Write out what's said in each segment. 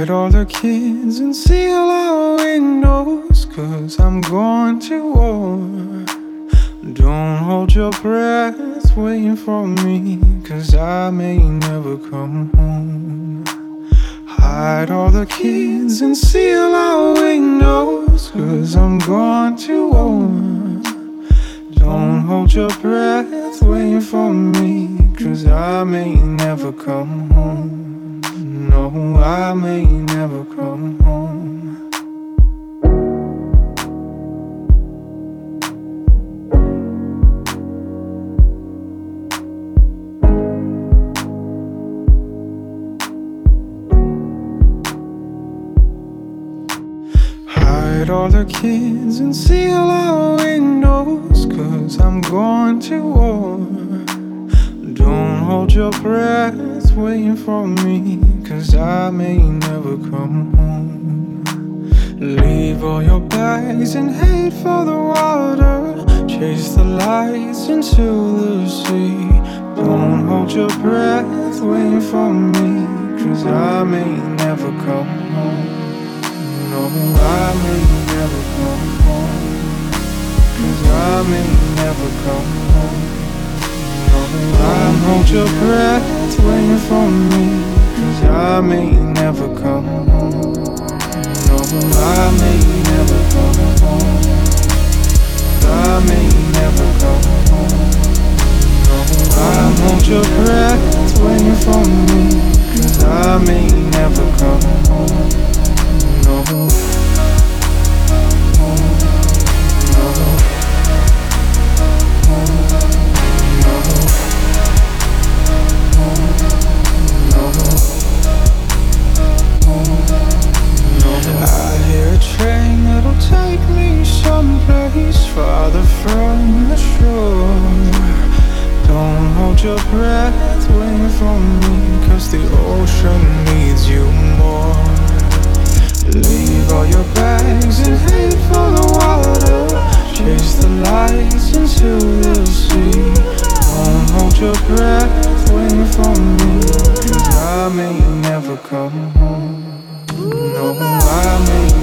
Hide all the kids and seal our windows, cause I'm going to war. Don't hold your breath waiting for me, cause I may never come home. Hide all the kids and seal our windows, cause I'm going to war. Don't hold your breath waiting for me, cause I may never come home. No, I may never come home. Hide all the kids and seal our windows, cause I'm going to war. Don't hold your breath waiting for me, cause I may never come home. Leave all your bags and head for the water. Chase the lights into the sea. Don't hold your breath waiting for me, cause I may never come home. No, I may never come home. Cause I may never come home. I hold your breath waiting for me. Cause I may never come home. No, I may never come home. I may never come home. No, I hold your breath waiting for me. Cause I may never come home. No. I ocean needs you more. Leave all your bags and head for the water. Chase the lights into the sea. Don't hold your breath waiting for me, cause I may never come home. No, I may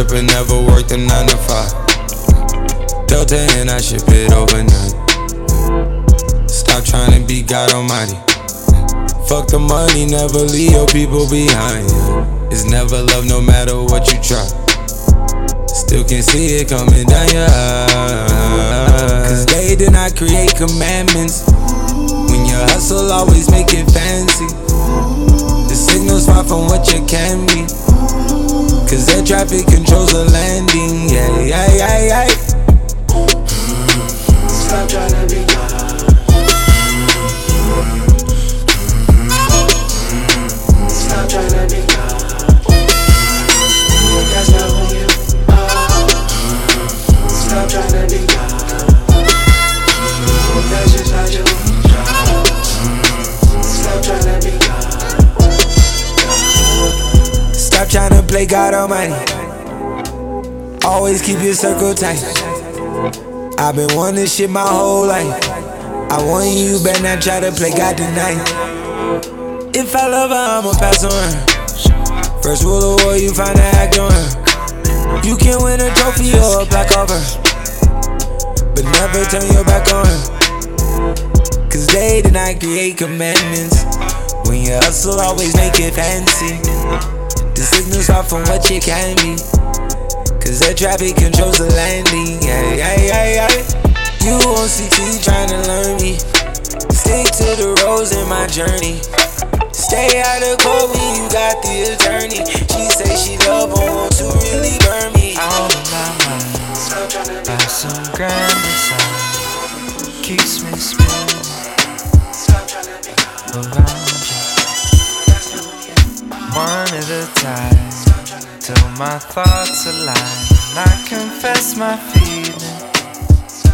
Stripper never worked a nine to five. Delta and I ship it overnight. Stop trying to be God Almighty. Fuck the money, never leave your people behind. It's never love, no matter what you try. Still can see it coming down your eyes. Cause they did not create commandments. When your hustle, always make it fancy. The signal's far from what you can be. Cause air traffic controls the landing. Yeah, yeah, yeah, yeah. Always keep your circle tight. I've been wanting shit my whole life. I want you, better not try to play God tonight. If I love her, I'ma pass on her. First rule of war, you find to act on her. You can win a trophy or a plaque over, but never turn your back on her. Cause they did not create commandments. When you hustle, always make it fancy. The signal's far from what you can be. Cause the traffic controls the landing. Yeah, yeah, yeah, yeah. You on CT trying to learn me. Stick to the roads in my journey. Stay out of court when you got the attorney. She say she love him, want to really burn me. All of my mind by some grand design keeps me spinning around you. one at a time till my thoughts align. I confess my feelings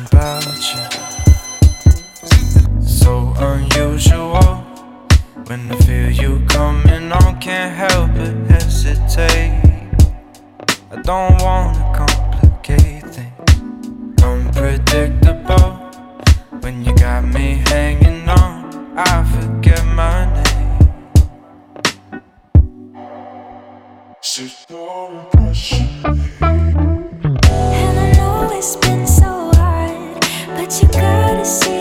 about you. So unusual when I feel you coming on, can't help but hesitate. I don't wanna complicate things, unpredictable. When you got me hanging on, I forget my name. And I know it's been so hard, but you gotta see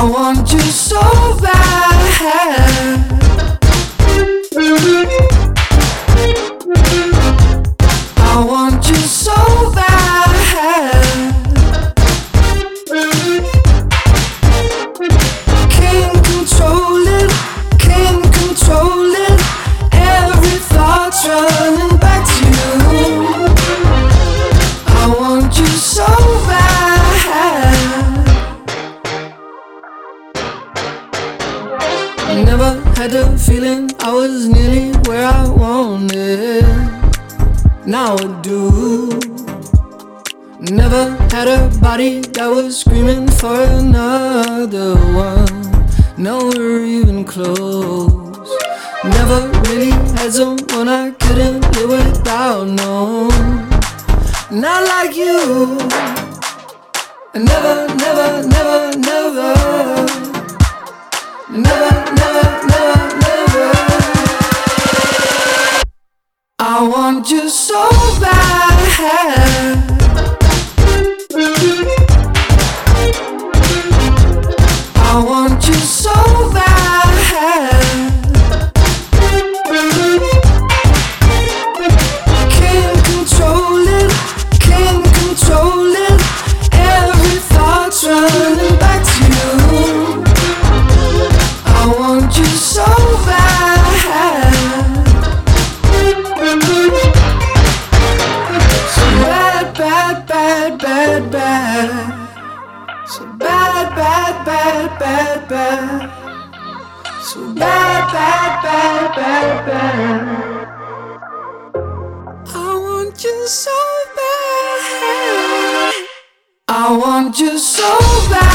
I want you so bad. I was screaming for another one. Now we're even close. Never really had someone I couldn't live without, no. Not like you. I never, never, Just so bad.